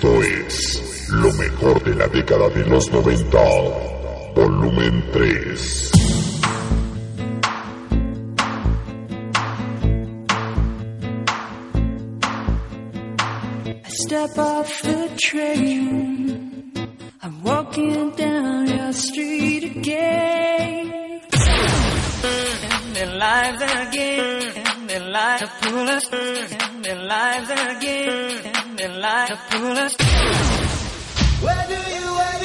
Esto es lo mejor de la década de los 90, volumen 3. I step off the train. I'm walking down your street again. And alive again. their lives to pull us in their lives again in their lives to pull us Where do you wait?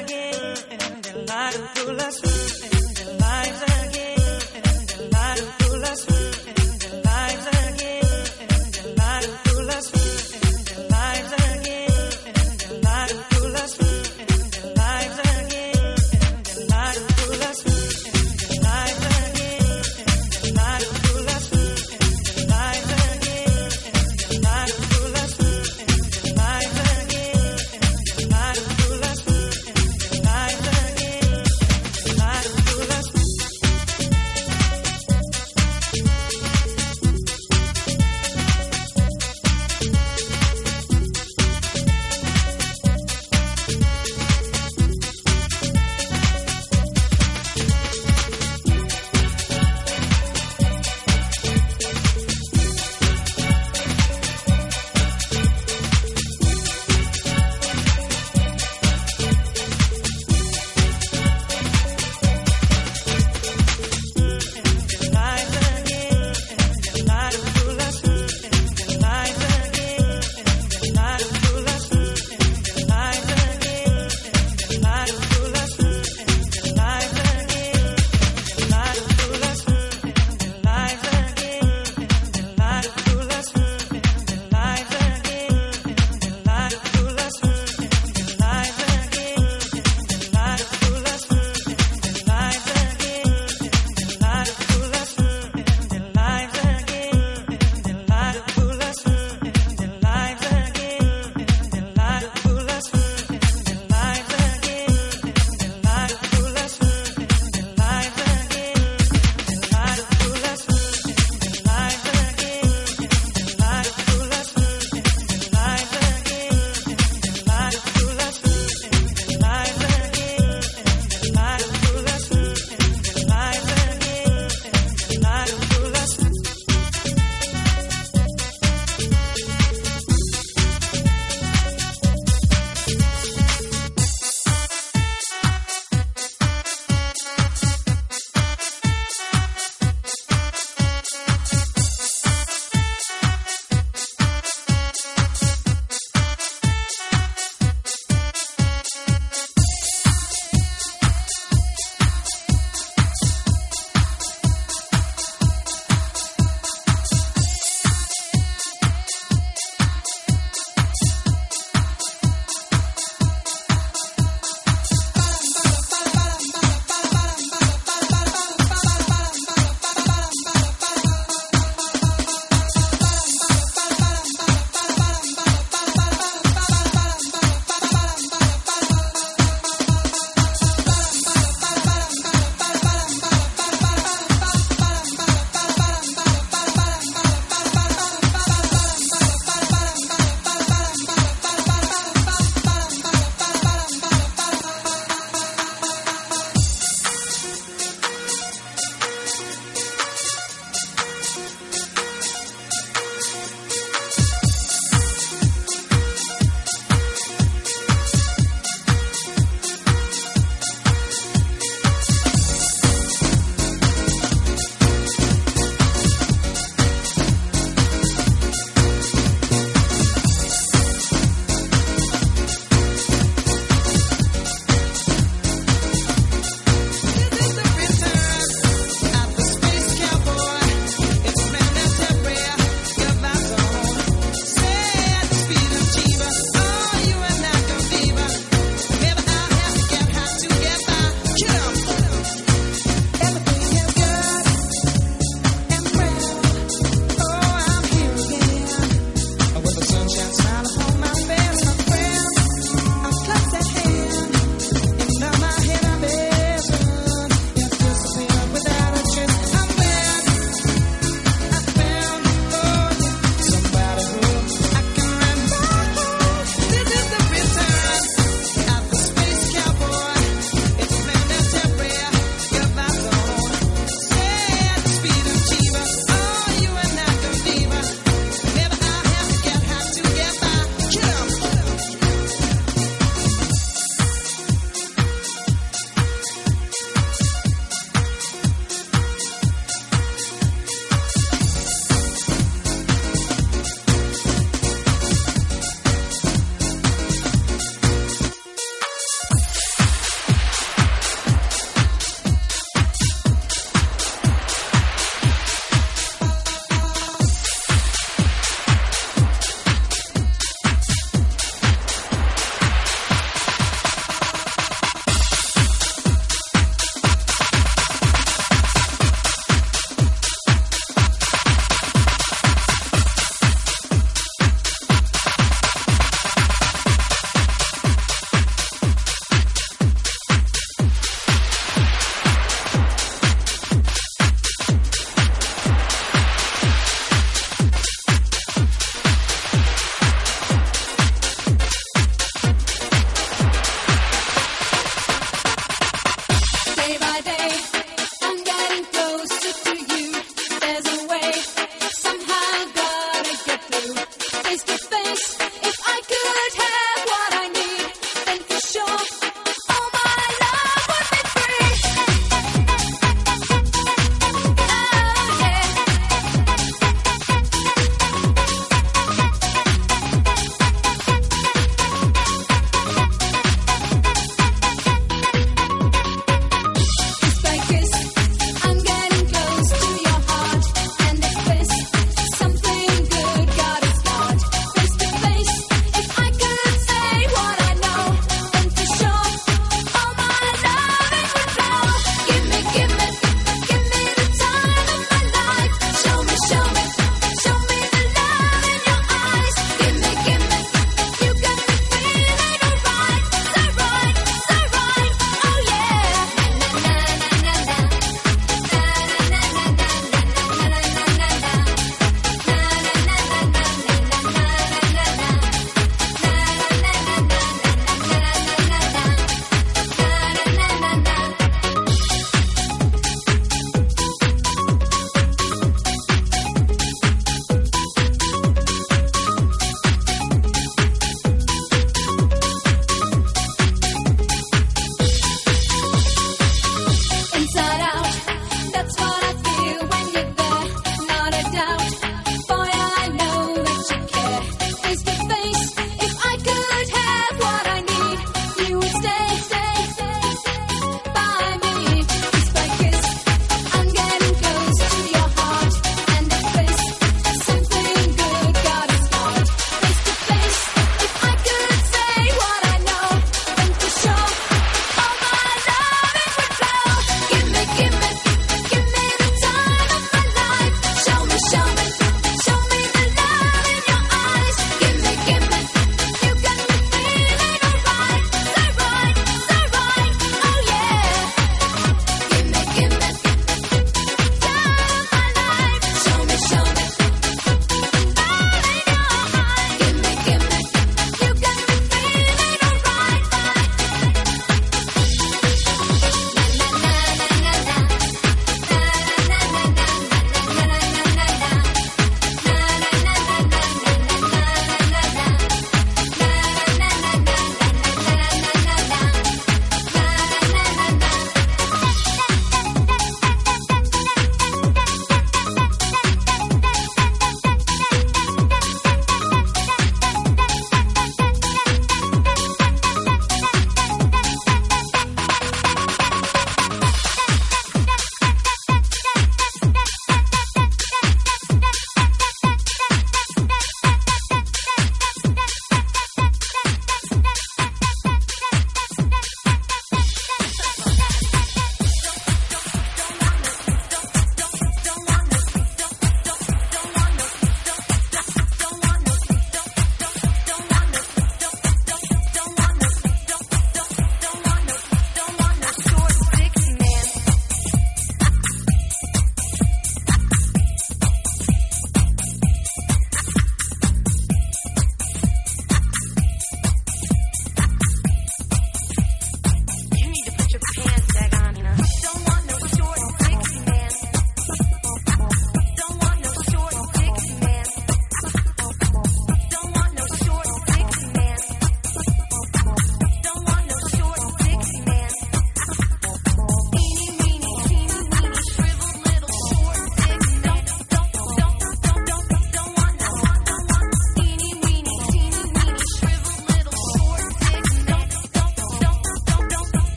again and I do last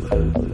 네.